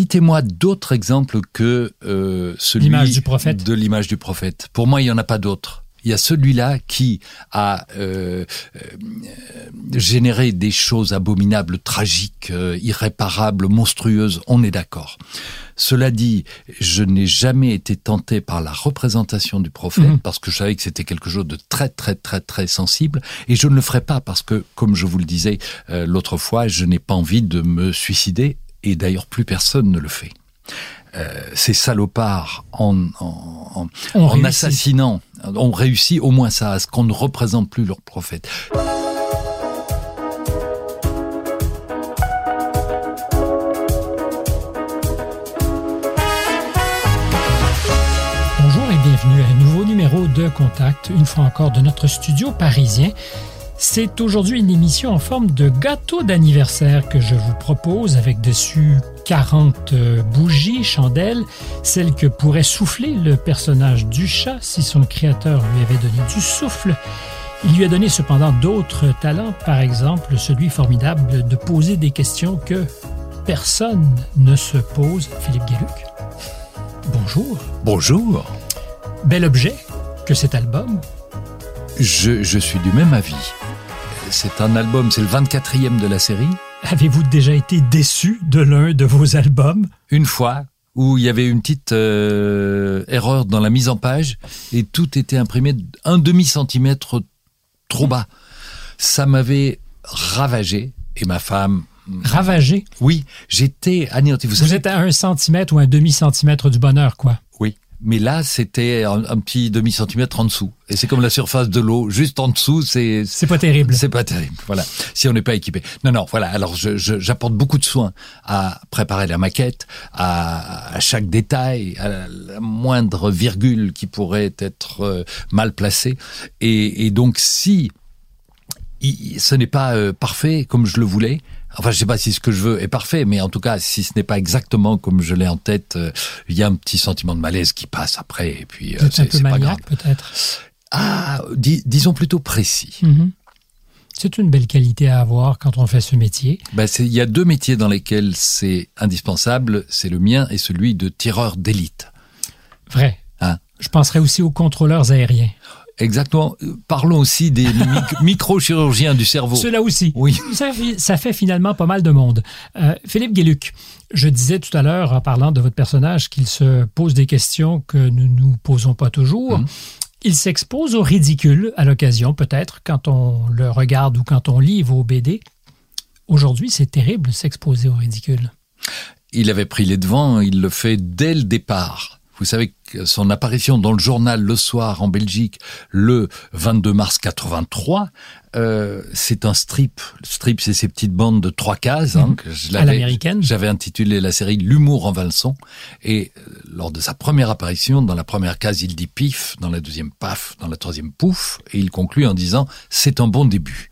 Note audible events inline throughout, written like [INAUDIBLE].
Citez-moi d'autres exemples que euh, celui L'image du prophète. de l'image du prophète. Pour moi, il n'y en a pas d'autres. Il y a celui-là qui a euh, euh, généré des choses abominables, tragiques, irréparables, monstrueuses. On est d'accord. Cela dit, je n'ai jamais été tenté par la représentation du prophète Mhm. parce que je savais que c'était quelque chose de très très très très sensible et je ne le ferai pas parce que, comme je vous le disais euh, l'autre fois, je n'ai pas envie de me suicider et d'ailleurs plus personne ne le fait. Euh, ces salopards en, en, assassinant ont réussi au moins ça, à ce qu'on ne représente plus leur prophète. Bonjour et bienvenue à un nouveau numéro de Contact, une fois encore de notre studio parisien. C'est aujourd'hui une émission en forme de gâteau d'anniversaire que je vous propose avec dessus 40 euh, bougies, chandelles, celles que pourrait souffler le personnage du chat si son créateur lui avait donné du souffle. Il lui a donné cependant d'autres talents, par exemple celui formidable de poser des questions que personne ne se pose. Philippe Guéluc, bonjour. Bonjour, Bel objet que cet album. je, je suis du même avis. C'est un album, c'est le 24e de la série. Avez-vous déjà été déçu de l'un de vos albums? Une fois où il y avait une petite euh, erreur dans la mise en page et tout était imprimé un demi centimètre trop bas. Ça m'avait ravagé et ma femme. Ravagé? Oui, j'étais anéanti. Vous Vous savez, êtes à un centimètre ou un demi-centimètre du bonheur, quoi. Mais là c'était un, un petit demi centimètre en dessous. Et c'est comme la surface de l'eau, juste en dessous, c'est C'est pas terrible. C'est pas terrible, voilà. Si on n'est pas équipé. Non, non, voilà. Alors, j'apporte beaucoup de soins à préparer la maquette, à, à chaque détail, à la, la moindre virgule qui pourrait être euh, mal placée. Et, et donc, si il- ce n'est pas euh, parfait comme je le voulais, enfin, je sais pas si ce que je veux est parfait, mais en tout cas, si ce n'est pas exactement comme je l'ai en tête, euh, il y a un petit sentiment de malaise qui passe après. Et puis, euh, c'est pas grave. peut-être. Ah, dis- disons plutôt précis. Mhm. C'est une belle qualité à avoir quand on fait ce métier. Ben, il y a deux métiers dans lesquels c'est indispensable, c'est le mien et celui de tireur d'élite. Vrai. Hein? Je penserais aussi aux contrôleurs aériens. Exactement. Parlons aussi des [LAUGHS] mic- microchirurgiens du cerveau. Cela aussi. Oui. Ça, fait- ça fait finalement pas mal de monde. Euh, Philippe Guéluc, je disais tout à l'heure en parlant de votre personnage qu'il se pose des questions que nous nous posons pas toujours. Mhm. Il s'expose au ridicule à l'occasion, peut-être, quand on le regarde ou quand on lit vos BD. Aujourd'hui, c'est terrible s'exposer au ridicule. Il avait pris les devants, il le fait dès le départ. Vous savez que son apparition dans le journal Le Soir en Belgique le 22 mars 83, euh, c'est un strip. Le strip, c'est ces petites bandes de trois cases. hein, Mhm. que je À l'avais- l'américaine. J'avais intitulé la série L'humour en valson. Et euh, lors de sa première apparition, dans la première case, il dit pif, dans la deuxième paf, dans la troisième pouf, et il conclut en disant c'est un bon début.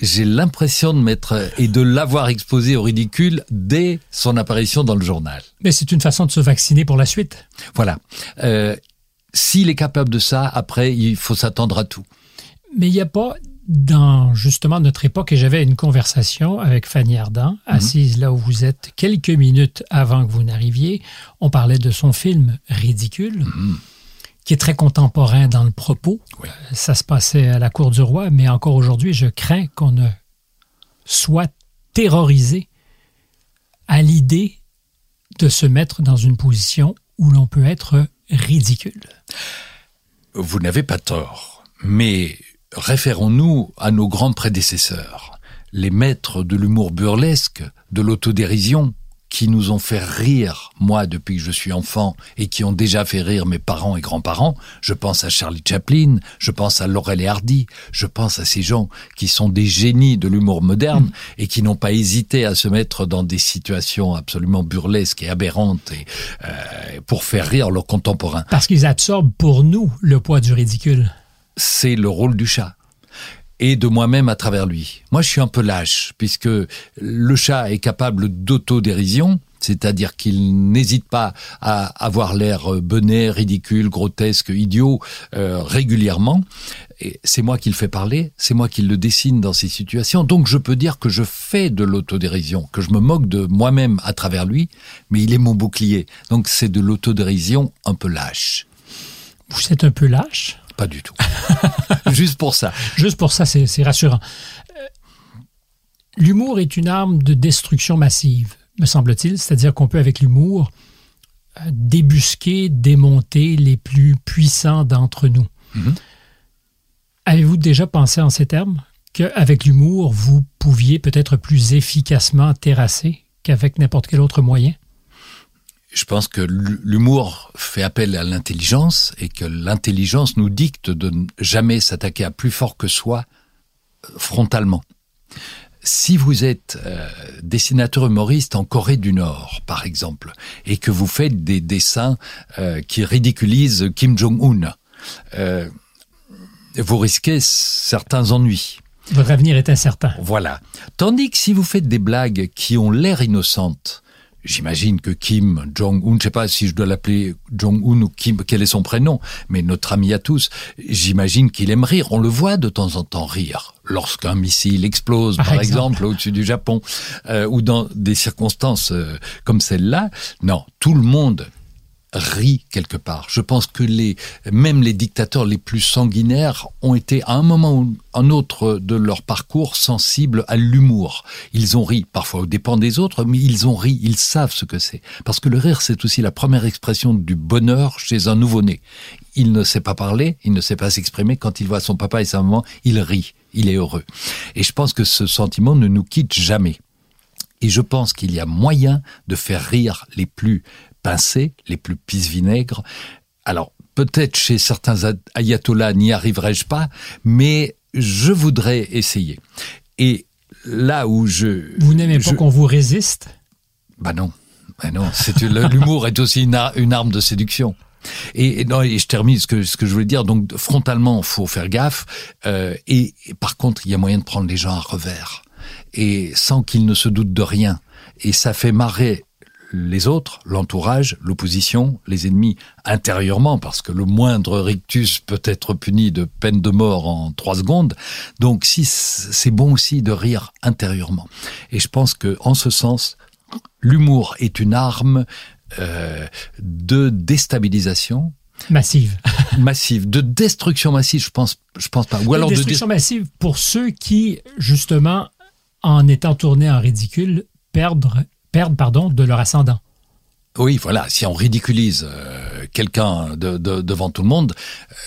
J'ai l'impression de mettre et de l'avoir exposé au ridicule dès son apparition dans le journal. Mais c'est une façon de se vacciner pour la suite. Voilà. Euh, S'il est capable de ça, après, il faut s'attendre à tout. Mais il n'y a pas, dans justement notre époque, et j'avais une conversation avec Fanny Ardant, assise là où vous êtes, quelques minutes avant que vous n'arriviez. On parlait de son film Ridicule, qui est très contemporain dans le propos. Oui. Euh, Ça se passait à la cour du roi, mais encore aujourd'hui, je crains qu'on ne soit terrorisé à l'idée de se mettre dans une position où l'on peut être ridicule. Vous n'avez pas tort, mais référons-nous à nos grands prédécesseurs, les maîtres de l'humour burlesque, de l'autodérision, qui nous ont fait rire, moi, depuis que je suis enfant, et qui ont déjà fait rire mes parents et grands-parents. Je pense à Charlie Chaplin, je pense à Laurel et Hardy, je pense à ces gens qui sont des génies de l'humour moderne et qui n'ont pas hésité à se mettre dans des situations absolument burlesques et aberrantes et, euh, pour faire rire leurs contemporains. Parce qu'ils absorbent pour nous le poids du ridicule. c'est le rôle du chat et de moi-même à travers lui. Moi, je suis un peu lâche puisque le chat est capable d'autodérision c'est-à-dire qu'il n'hésite pas à avoir l'air euh, benet, ridicule, grotesque, idiot euh, régulièrement. C'est moi qui le fais parler, c'est moi qui le dessine dans ces situations. Donc je peux dire que je fais de l'autodérision, que je me moque de moi-même à travers lui, mais il est mon bouclier. Donc c'est de l'autodérision un peu lâche. Vous êtes un peu lâche? Pas du tout. [LAUGHS] Juste pour ça. Juste pour ça, c'est rassurant. Euh, l'humour est une arme de destruction massive me semble-t-il. C'est-à-dire qu'on peut, avec l'humour, euh, débusquer, démonter les plus puissants d'entre nous. Mhm. Avez-vous déjà pensé en ces termes? Qu'avec l'humour, vous pouviez peut-être plus efficacement terrasser qu'avec n'importe quel autre moyen? Je pense que l'humour fait appel à l'intelligence et que l'intelligence nous dicte de ne jamais s'attaquer à plus fort que soi euh, frontalement si vous êtes euh, dessinateur humoriste en Corée du Nord, par exemple, et que vous faites des dessins euh, qui ridiculisent Kim Jong-un, euh, vous risquez certains ennuis. Votre avenir est incertain. Voilà. Tandis que si vous faites des blagues qui ont l'air innocentes, J'imagine que Kim Jong-un, je ne sais pas si je dois l'appeler Jong-un ou Kim, quel est son prénom, mais notre ami à tous, j'imagine qu'il aime rire. On le voit de temps en temps rire lorsqu'un missile explose, par, exemple, au-dessus du Japon, euh, ou dans des circonstances euh, comme celle-là. Non, tout le monde rit quelque part. Je pense que les, même les dictateurs les plus sanguinaires ont été à un moment ou un autre de leur parcours sensibles à l'humour. Ils ont ri, parfois au dépens des autres, mais ils ont ri, ils savent ce que c'est. Parce que le rire, c'est aussi la première expression du bonheur chez un nouveau-né. Il ne sait pas parler, il ne sait pas s'exprimer. Quand il voit son papa et sa maman, il rit, il est heureux. Et je pense que ce sentiment ne nous quitte jamais. Et je pense qu'il y a moyen de faire rire les plus les plus pisse-vinaigres. Alors, peut-être chez certains ayatollahs n'y arriverai-je pas, mais je voudrais essayer. Et là où je... Vous n'aimez pas qu'on vous résiste? Bah non. Bah non, l'humour est aussi une, arme de séduction. Et, non, et je termine ce que, ce que je voulais dire. Donc, frontalement, faut faire gaffe. Euh, et, par contre, il y a moyen de prendre les gens à revers. Et sans qu'ils ne se doutent de rien. Et ça fait marrer les autres, l'entourage, l'opposition, les ennemis intérieurement, parce que le moindre rictus peut être puni de peine de mort en trois secondes. Donc, si c'est bon aussi de rire intérieurement. Et je pense que, en ce sens, l'humour est une arme euh, de déstabilisation. Massive. [LAUGHS] massive. De destruction massive, je pense, je pense pas. Ou alors de destruction massive pour ceux qui, justement, en étant tournés en ridicule, perdent perdent pardon, de leur ascendant. Oui, voilà. Si on ridiculise euh, quelqu'un devant tout le monde,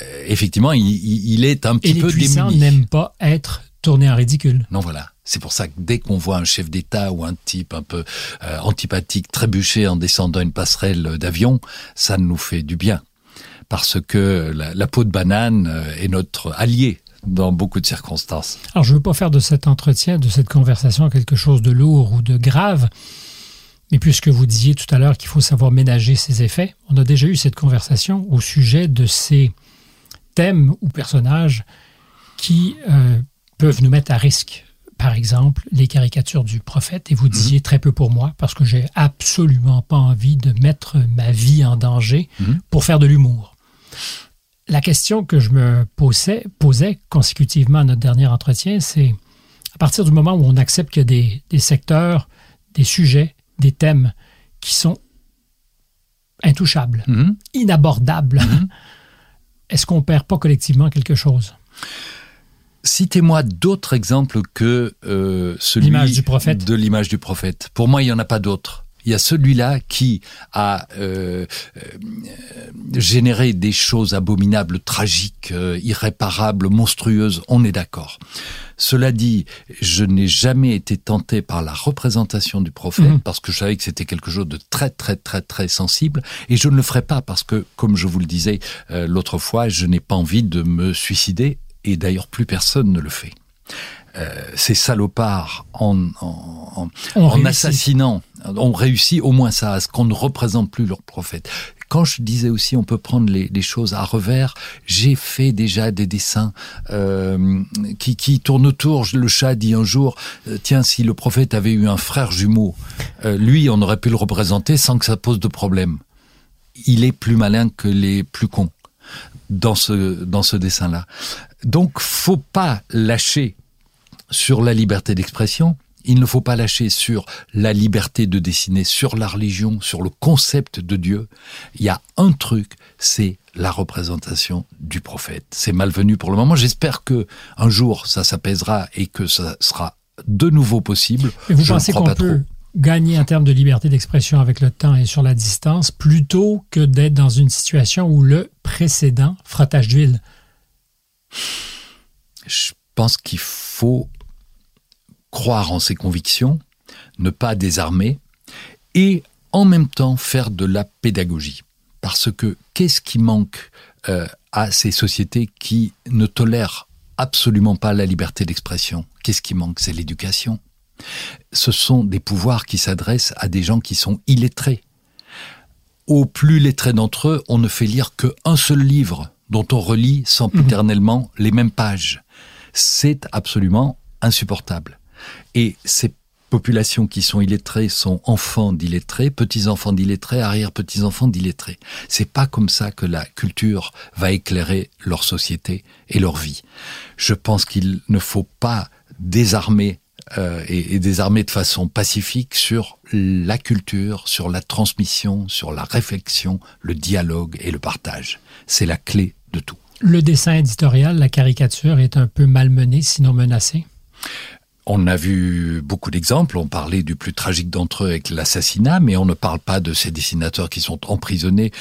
euh, effectivement, il, est un petit Et peu les puissants n'aiment pas être tournés en ridicule. Non, voilà. C'est pour ça que dès qu'on voit un chef d'État ou un type un peu euh, antipathique trébucher en descendant une passerelle d'avion, ça nous fait du bien. Parce que la peau de banane est notre allié dans beaucoup de circonstances. Alors, je ne veux pas faire de cet entretien, de cette conversation quelque chose de lourd ou de grave. Mais puisque vous disiez tout à l'heure qu'il faut savoir ménager ses effets, on a déjà eu cette conversation au sujet de ces thèmes ou personnages qui euh, peuvent nous mettre à risque. Par exemple, les caricatures du prophète, et vous mhm. disiez très peu pour moi, parce que j'ai absolument pas envie de mettre ma vie en danger mhm. pour faire de l'humour. La question que je me posais, posais consécutivement à notre dernier entretien, c'est à partir du moment où on accepte qu'il y a des, des secteurs, des sujets, des thèmes qui sont intouchables, mhm. inabordables. Mhm. [LAUGHS] Est-ce qu'on perd pas collectivement quelque chose? Citez-moi d'autres exemples que euh, celui du prophète. de l'image du prophète. Pour moi, il n'y en a pas d'autres. Il y a celui-là qui a euh, euh, généré des choses abominables, tragiques, irréparables, monstrueuses. On est d'accord. Cela dit, je n'ai jamais été tenté par la représentation du prophète mhm. parce que je savais que c'était quelque chose de très très très très sensible et je ne le ferai pas parce que, comme je vous le disais euh, l'autre fois, je n'ai pas envie de me suicider et d'ailleurs plus personne ne le fait. Euh, ces salopards en, en, en assassinant ont réussi au moins ça, à ce qu'on ne représente plus leur prophète quand je disais aussi on peut prendre les, choses à revers, j'ai fait déjà des dessins euh, qui, qui tournent autour. Le chat dit un jour, euh, tiens, si le prophète avait eu un frère jumeau, euh, lui, on aurait pu le représenter sans que ça pose de problème. Il est plus malin que les plus cons dans ce dans ce dessin-là. Donc, faut pas lâcher sur la liberté d'expression. Il ne faut pas lâcher sur la liberté de dessiner, sur la religion, sur le concept de Dieu. Il y a un truc, c'est la représentation du prophète. C'est malvenu pour le moment. J'espère que un jour ça s'apaisera et que ça sera de nouveau possible. Et vous Je pensez qu'on peut trop. gagner en termes de liberté d'expression avec le temps et sur la distance plutôt que d'être dans une situation où le précédent tache d'huile? Je pense qu'il faut croire en ses convictions, ne pas désarmer et en même temps faire de la pédagogie. Parce que qu'est-ce qui manque euh, à ces sociétés qui ne tolèrent absolument pas la liberté d'expression? Qu'est-ce qui manque? C'est l'éducation. Ce sont des pouvoirs qui s'adressent à des gens qui sont illettrés. Aux plus lettrés d'entre eux, on ne fait lire qu'un seul livre dont on relit sempiternellement les mêmes pages. C'est absolument insupportable. Et ces populations qui sont illettrées sont enfants d'illettrés, petits-enfants d'illettrés, arrière-petits-enfants d'illettrés. C'est pas comme ça que la culture va éclairer leur société et leur vie. Je pense qu'il ne faut pas désarmer euh, et, et désarmer de façon pacifique sur la culture, sur la transmission, sur la réflexion, le dialogue et le partage. C'est la clé de tout. Le dessin éditorial, la caricature est un peu malmenée, sinon menacée. On a vu beaucoup d'exemples. On parlait du plus tragique d'entre eux avec l'assassinat, mais on ne parle pas de ces dessinateurs qui sont emprisonnés,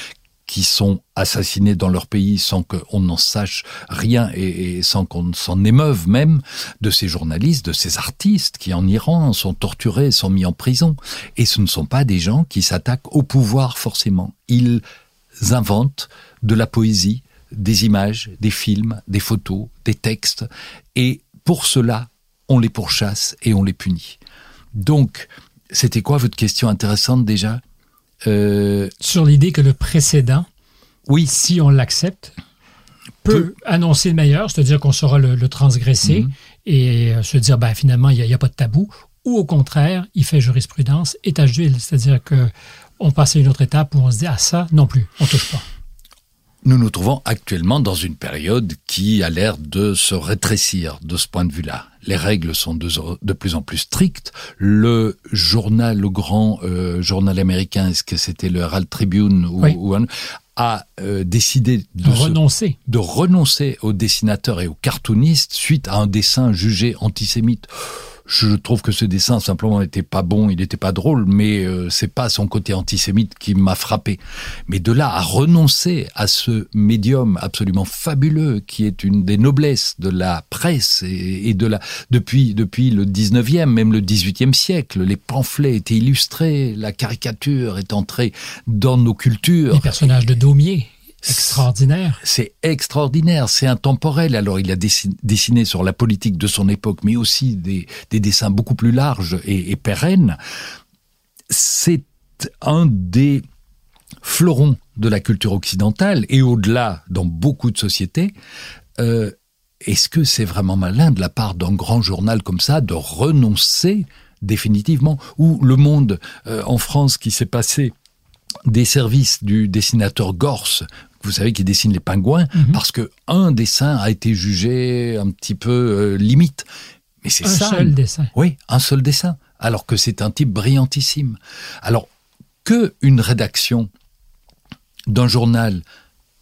qui sont assassinés dans leur pays sans qu'on n'en sache rien et, et sans qu'on s'en émeuve même, de ces journalistes, de ces artistes qui en Iran sont torturés, sont mis en prison. Et ce ne sont pas des gens qui s'attaquent au pouvoir forcément. Ils inventent de la poésie, des images, des films, des photos, des textes. Et pour cela, on les pourchasse et on les punit. Donc, c'était quoi votre question intéressante déjà? Euh, Sur l'idée que le précédent, Oui, si on l'accepte, peut annoncer le meilleur, c'est-à-dire qu'on saura le, le transgresser Mhm. et euh, se dire, ben, finalement, il n'y a, a pas de tabou, ou au contraire, il fait jurisprudence tâche d'huile, c'est-à-dire que on passe à une autre étape où on se dit, ah ça, non plus, on touche pas. Nous nous trouvons actuellement dans une période qui a l'air de se rétrécir de ce point de vue-là. Les règles sont de, de plus en plus strictes. Le journal, le grand euh, journal américain, est-ce que c'était le Herald Tribune ou, Oui. ou un, a euh, décidé de, se- renoncer. de renoncer aux dessinateurs et aux cartoonistes suite à un dessin jugé antisémite. Je trouve que ce dessin simplement n'était pas bon, il n'était pas drôle, mais euh, c'est pas son côté antisémite qui m'a frappé. Mais de là à renoncer à ce médium absolument fabuleux qui est une des noblesses de la presse et, et de la depuis depuis le 19e, même le 18e siècle, les pamphlets étaient illustrés, la caricature est entrée dans nos cultures. Les personnages de Daumier, extraordinaires. C'est extraordinaire, c'est intemporel. Alors il a dessin- dessiné sur la politique de son époque, mais aussi des, des dessins beaucoup plus larges et, et pérennes. C'est un des fleurons de la culture occidentale et au-delà dans beaucoup de sociétés. Euh, Est-ce que c'est vraiment malin de la part d'un grand journal comme ça de renoncer définitivement? Ou Le Monde euh, en France qui s'est passé des services du dessinateur Gorse, vous savez, qui dessine les pingouins, Mhm. parce que un dessin a été jugé un petit peu euh, limite. Mais c'est Un ça. seul dessin. Oui, un seul dessin, alors que c'est un type brillantissime. Alors que une rédaction d'un journal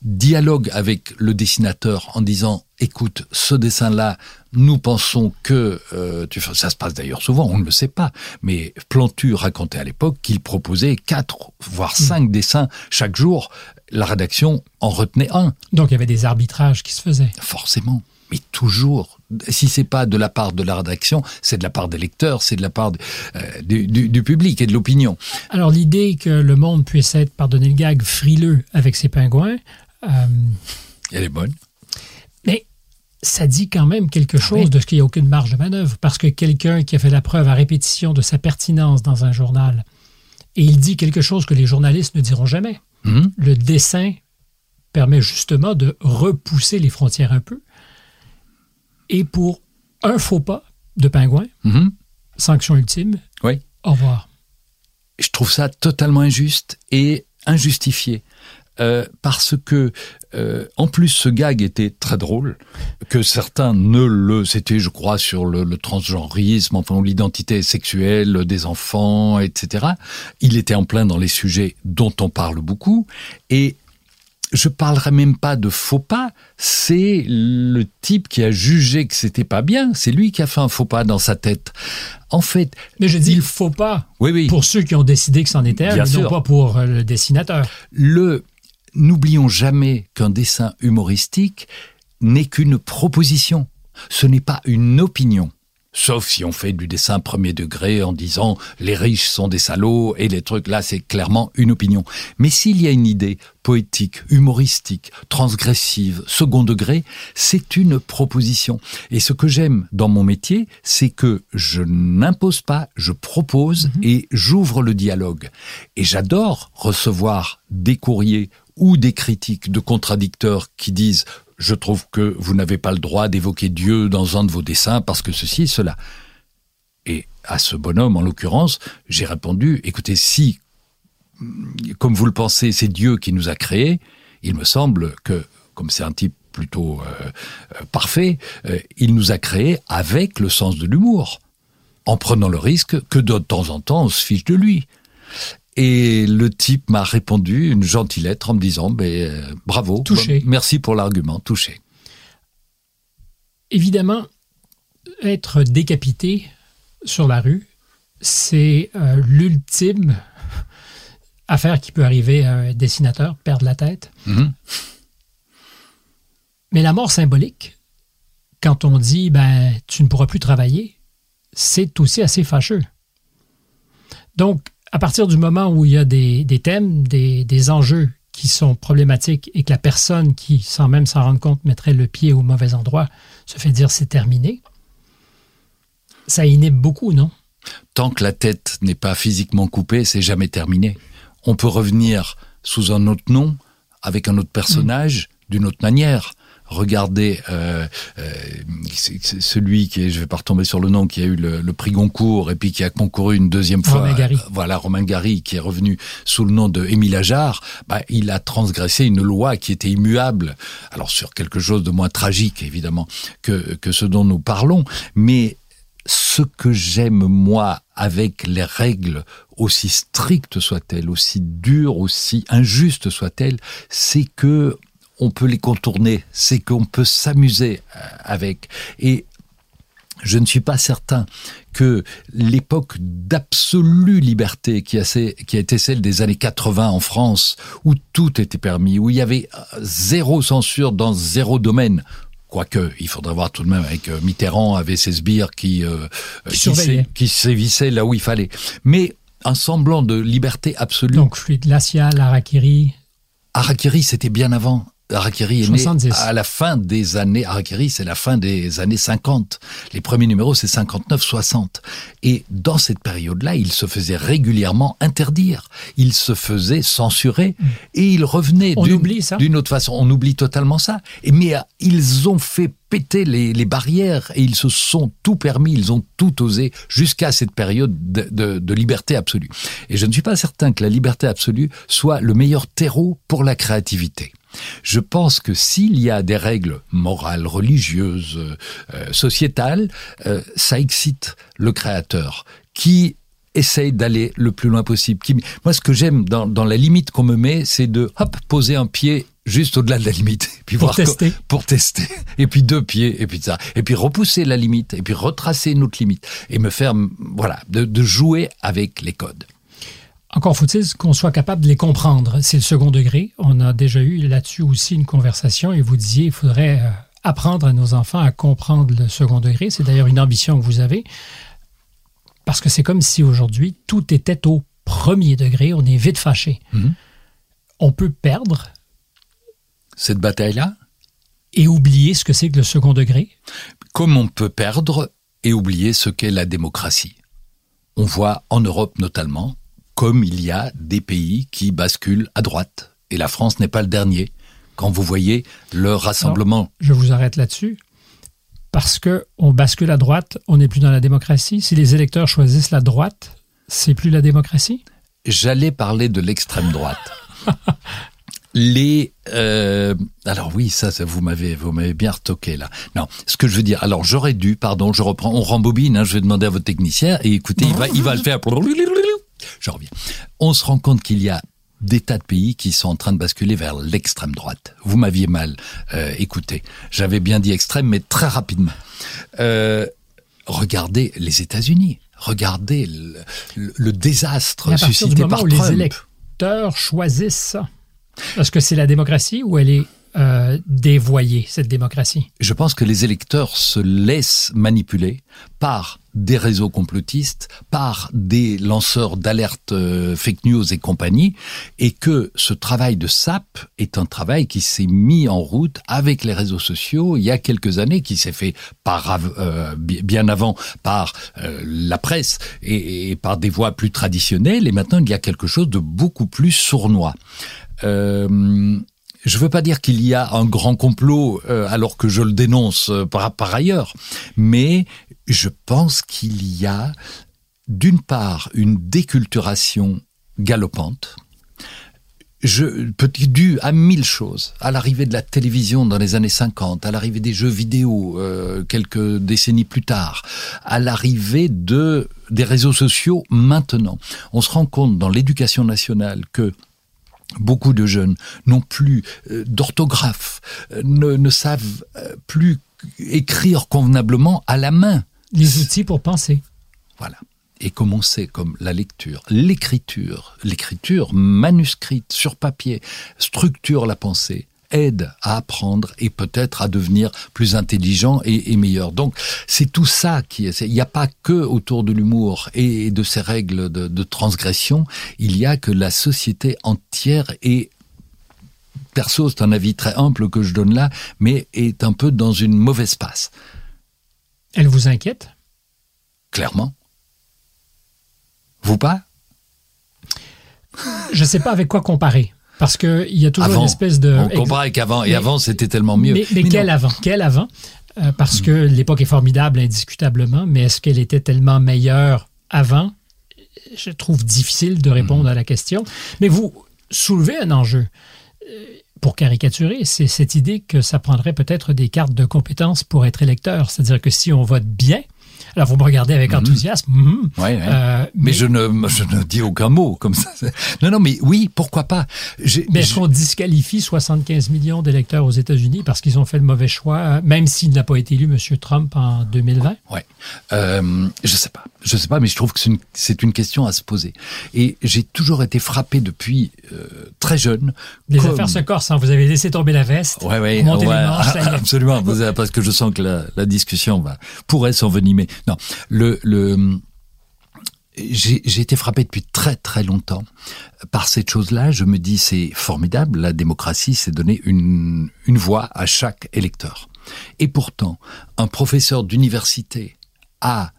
dialogue avec le dessinateur en disant écoute ce dessin là nous pensons que euh, tu ça se passe d'ailleurs souvent on ne le sait pas mais Plantu racontait à l'époque qu'il proposait quatre voire cinq dessins chaque jour la rédaction en retenait un Donc, il y avait des arbitrages qui se faisaient. Forcément. Mais toujours. Si c'est pas de la part de la rédaction, c'est de la part des lecteurs, c'est de la part de- euh, du, du- du public et de l'opinion. Alors, l'idée que le monde puisse être, pardonnez le gag, frileux avec ses pingouins, euh, Elle est bonne. mais ça dit quand même quelque Ah chose oui. de ce qu'il n'y a aucune marge de manœuvre. Parce que quelqu'un qui a fait la preuve à répétition de sa pertinence dans un journal, et il dit quelque chose que les journalistes ne diront jamais. Mhm. Le dessin permet justement de repousser les frontières un peu. Et pour un faux pas de pingouin, mhm. sanction ultime. Oui. Au revoir. Je trouve ça totalement injuste et injustifié. Euh, parce que euh, en plus ce gag était très drôle, que certains ne le, c'était je crois sur le, le transgenrisme, enfin l'identité sexuelle des enfants, etc. Il était en plein dans les sujets dont on parle beaucoup et je parlerai même pas de faux pas, c'est le type qui a jugé que c'était pas bien, c'est lui qui a fait un faux pas dans sa tête. En fait, mais je dis il faut pas oui, oui. pour ceux qui ont décidé que c'en était un, mais non pas pour euh, le dessinateur. Le n'oublions jamais qu'un dessin humoristique n'est qu'une proposition, ce n'est pas une opinion. Sauf si on fait du dessin premier degré en disant les riches sont des salauds et les trucs là c'est clairement une opinion. Mais s'il y a une idée poétique, humoristique, transgressive, second degré, c'est une proposition. Et ce que j'aime dans mon métier, c'est que je n'impose pas, je propose mhm. et j'ouvre le dialogue. Et j'adore recevoir des courriers ou des critiques de contradicteurs qui disent je trouve que vous n'avez pas le droit d'évoquer Dieu dans un de vos dessins parce que ceci et cela. Et à ce bonhomme, en l'occurrence, j'ai répondu, écoutez, si, comme vous le pensez, c'est Dieu qui nous a créés, il me semble que, comme c'est un type plutôt euh, euh, parfait, euh, il nous a créés avec le sens de l'humour, en prenant le risque que de temps en temps on se fiche de lui. Et le type m'a répondu une gentille lettre en me disant ben, bravo, touché. merci pour l'argument, touché. Évidemment, être décapité sur la rue, c'est euh, l'ultime [LAUGHS] affaire qui peut arriver à un dessinateur, perdre la tête. Mhm. Mais la mort symbolique, quand on dit ben tu ne pourras plus travailler, c'est aussi assez fâcheux. Donc, à partir du moment où il y a des, thèmes, des, enjeux qui sont problématiques et que la personne qui, sans même s'en rendre compte, mettrait le pied au mauvais endroit, se fait dire c'est terminé, ça inhibe beaucoup, non? Tant que la tête n'est pas physiquement coupée, c'est jamais terminé. On peut revenir sous un autre nom, avec un autre personnage, d'une autre manière regardez euh, euh, celui qui est, je vais pas retomber sur le nom, qui a eu le, prix Goncourt et puis qui a concouru une deuxième fois. Romain Gary. voilà, Romain Gary, qui est revenu sous le nom de Émile Ajar. Bah, il a transgressé une loi qui était immuable. Alors sur quelque chose de moins tragique, évidemment, que, que ce dont nous parlons, mais ce que j'aime moi avec les règles aussi strictes soient-elles, aussi dures, aussi injustes soient-elles, c'est que on peut les contourner, c'est qu'on peut s'amuser euh, avec. Et je ne suis pas certain que l'époque d'absolue liberté qui a, qui a été celle des années 80 en France, où tout était permis, où il y avait euh, zéro censure dans zéro domaine, Quoique, il faudrait voir tout de même avec euh, Mitterrand, avait ses sbires qui, qui, sévissaient là où il fallait. Mais un semblant de liberté absolue. Donc fluide glacial, Harakiri. Harakiri, c'était bien avant. Harakiri est né à la fin des années. Harakiri, c'est la fin des années 50. Les premiers numéros, c'est 59-60. Et dans cette période-là, il se faisait régulièrement interdire. Il se faisait censurer. Et il revenait d'une autre façon. On oublie totalement ça. Et, mais euh, ils ont fait péter les, les, barrières et ils se sont tout permis, ils ont tout osé jusqu'à cette période de, de, de, liberté absolue. Et je ne suis pas certain que la liberté absolue soit le meilleur terreau pour la créativité. Je pense que s'il y a des règles morales, religieuses, euh, sociétales, euh, ça excite le créateur qui essaye d'aller le plus loin possible. Moi, ce que j'aime dans, dans la limite qu'on me met, c'est de hop poser un pied juste au-delà de la limite, [LAUGHS] puis pour tester, pour tester, et puis deux pieds, et puis ça, et puis repousser la limite, et puis retracer une autre limite, et me faire, voilà, de, de jouer avec les codes. Encore faut-il qu'on soit capable de les comprendre. C'est le second degré. On a déjà eu là-dessus aussi une conversation et vous disiez il faudrait euh, apprendre à nos enfants à comprendre le second degré. C'est d'ailleurs une ambition que vous avez. Parce que c'est comme si aujourd'hui tout était au premier degré. On est vite fâché. Mhm. On peut perdre. Cette bataille-là? Et oublier ce que c'est que le second degré Comme on peut perdre et oublier ce qu'est la démocratie. On voit en Europe notamment comme il y a des pays qui basculent à droite. Et la France n'est pas le dernier. Quand vous voyez le rassemblement. je vous arrête là-dessus. Parce que on bascule à droite, on n'est plus dans la démocratie. Si les électeurs choisissent la droite, c'est plus la démocratie? J'allais parler de l'extrême droite. [LAUGHS] les euh, alors oui ça, ça vous m'avez vous m'avez bien retoqué là non ce que je veux dire alors j'aurais dû pardon je reprends on rembobine hein, je vais demander à votre technicien et écoutez il va il va le faire je reviens on se rend compte qu'il y a des tas de pays qui sont en train de basculer vers l'extrême droite. Vous m'aviez mal euh, écouté. J'avais bien dit extrême, mais très rapidement. Euh, regardez les États-Unis. Regardez le, le, désastre suscité par Trump. les électeurs choisissent ça. Est-ce que c'est la démocratie ou elle est euh, dévoyer cette démocratie? Je pense que les électeurs se laissent manipuler par des réseaux complotistes, par des lanceurs d'alerte euh, fake news et compagnie, et que ce travail de SAP est un travail qui s'est mis en route avec les réseaux sociaux il y a quelques années, qui s'est fait par euh, bien avant par euh, la presse et, par des voies plus traditionnelles, et maintenant il y a quelque chose de beaucoup plus sournois. Je ne veux pas dire qu'il y a un grand complot alors que je le dénonce par ailleurs, mais je pense qu'il y a d'une part une déculturation galopante, je, petit dû à mille choses, à l'arrivée de la télévision dans les années 50, à l'arrivée des jeux vidéo euh, quelques décennies plus tard, à l'arrivée de des réseaux sociaux maintenant. On se rend compte dans l'éducation nationale que Beaucoup de jeunes n'ont plus euh, d'orthographe, euh, ne, savent plus écrire convenablement à la main. Les outils pour penser. Voilà. Et comme on sait, comme la lecture, l'écriture, l'écriture manuscrite sur papier structure la pensée, aide à apprendre et peut-être à devenir plus intelligent et, et meilleur. Donc c'est tout ça qui est. Il n'y a pas que autour de l'humour et de ces règles de, de transgression. Il y a que la société entière est perso, c'est un avis très ample que je donne là, mais est un peu dans une mauvaise passe. Elle vous inquiète? Clairement. Vous pas? Je ne sais pas avec quoi comparer. Parce qu'il y a toujours avant, une espèce de... On compare avec avant, et mais, avant c'était tellement mieux. Mais, mais, mais quel non. avant? Quel avant? Euh, Parce mmh. que l'époque est formidable, indiscutablement, mais est-ce qu'elle était tellement meilleure avant? Je trouve difficile de répondre mmh. à la question. Mais vous soulevez un enjeu. Pour caricaturer, c'est cette idée que ça prendrait peut-être des cartes de compétences pour être électeur. C'est-à-dire que si on vote bien, alors, vous me regardez avec enthousiasme. Mmh. Mmh. Ouais, ouais. Euh, mais, mais je, ne, je ne dis aucun mot comme ça. [LAUGHS] Non, non, mais oui, pourquoi pas? Mais est-ce qu'on disqualifie 75 millions d'électeurs aux États-Unis parce qu'ils ont fait le mauvais choix, même s'il n'a pas été élu, M. Trump, en 2020 Oui. Euh, je sais pas. Je sais pas, mais je trouve que c'est une, une, question à se poser. Et j'ai toujours été frappé depuis euh, très jeune. Les comme... affaires se corsent, hein. vous avez laissé tomber la veste. Oui, oui. Ouais, [LAUGHS] absolument. parce que je sens que la, la discussion va, pourrait s'envenimer. Le, le j'ai été frappé depuis très très longtemps par cette chose-là. Je me dis c'est formidable, la démocratie, c'est donner une, une voix à chaque électeur. Et pourtant, un professeur d'université a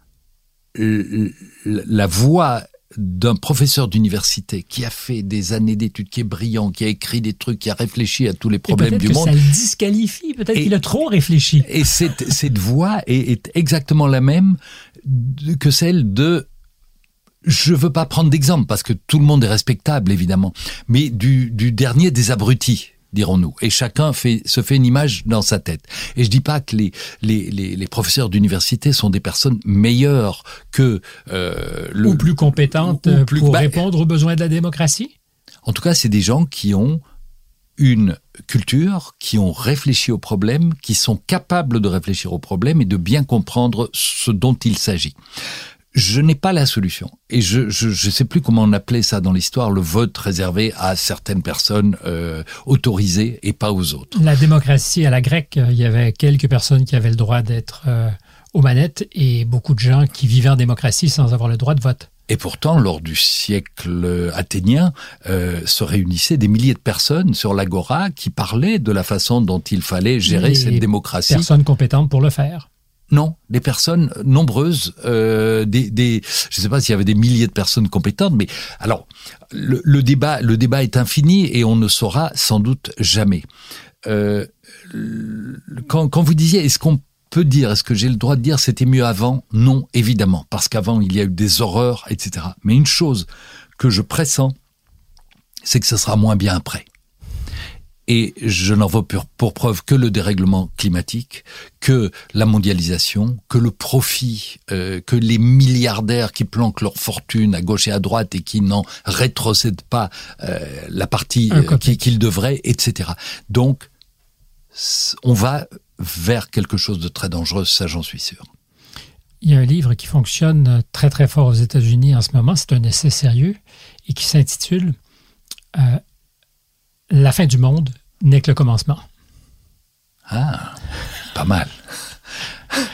la voix d'un professeur d'université qui a fait des années d'études, qui est brillant, qui a écrit des trucs, qui a réfléchi à tous les problèmes du que monde. Ça le disqualifie, peut-être qu'il a trop réfléchi. Et cette, cette voix est, est, exactement la même que celle de je veux pas prendre d'exemple parce que tout le monde est respectable évidemment, mais du, du dernier des abrutis dirons-nous. Et chacun fait, se fait une image dans sa tête. Et je dis pas que les, les, les, les professeurs d'université sont des personnes meilleures que... Euh, le, ou plus compétentes ou, plus, pour bah, répondre aux besoins de la démocratie? En tout cas, c'est des gens qui ont une culture, qui ont réfléchi aux problèmes, qui sont capables de réfléchir aux problèmes et de bien comprendre ce dont il s'agit je n'ai pas la solution. Et je ne je, je sais plus comment on appelait ça dans l'histoire, le vote réservé à certaines personnes euh, autorisées et pas aux autres. La démocratie à la grecque, il y avait quelques personnes qui avaient le droit d'être euh, aux manettes et beaucoup de gens qui vivaient en démocratie sans avoir le droit de vote. Et pourtant, lors du siècle athénien, euh, se réunissaient des milliers de personnes sur l'agora qui parlaient de la façon dont il fallait gérer Les cette démocratie. Personnes compétentes pour le faire. Non, des personnes nombreuses, euh, des, je ne sais pas s'il y avait des milliers de personnes compétentes, mais alors le, le, débat, le débat est infini et on ne saura sans doute jamais. Euh, quand, quand vous disiez, est-ce qu'on peut dire, est-ce que j'ai le droit de dire c'était mieux avant? Non, évidemment, parce qu'avant il y a eu des horreurs, etc. Mais une chose que je pressens, c'est que ce sera moins bien après. Et je n'en veux pour, preuve que le dérèglement climatique, que la mondialisation, que le profit, euh, que les milliardaires qui planquent leur fortune à gauche et à droite et qui n'en rétrocèdent pas euh, la partie euh, qu'ils devraient, etc. Donc, on va vers quelque chose de très dangereux, ça j'en suis sûr. Il y a un livre qui fonctionne très très fort aux États-Unis en ce moment, c'est un essai sérieux et qui s'intitule La fin du monde, n'est que le commencement. Ah, pas mal.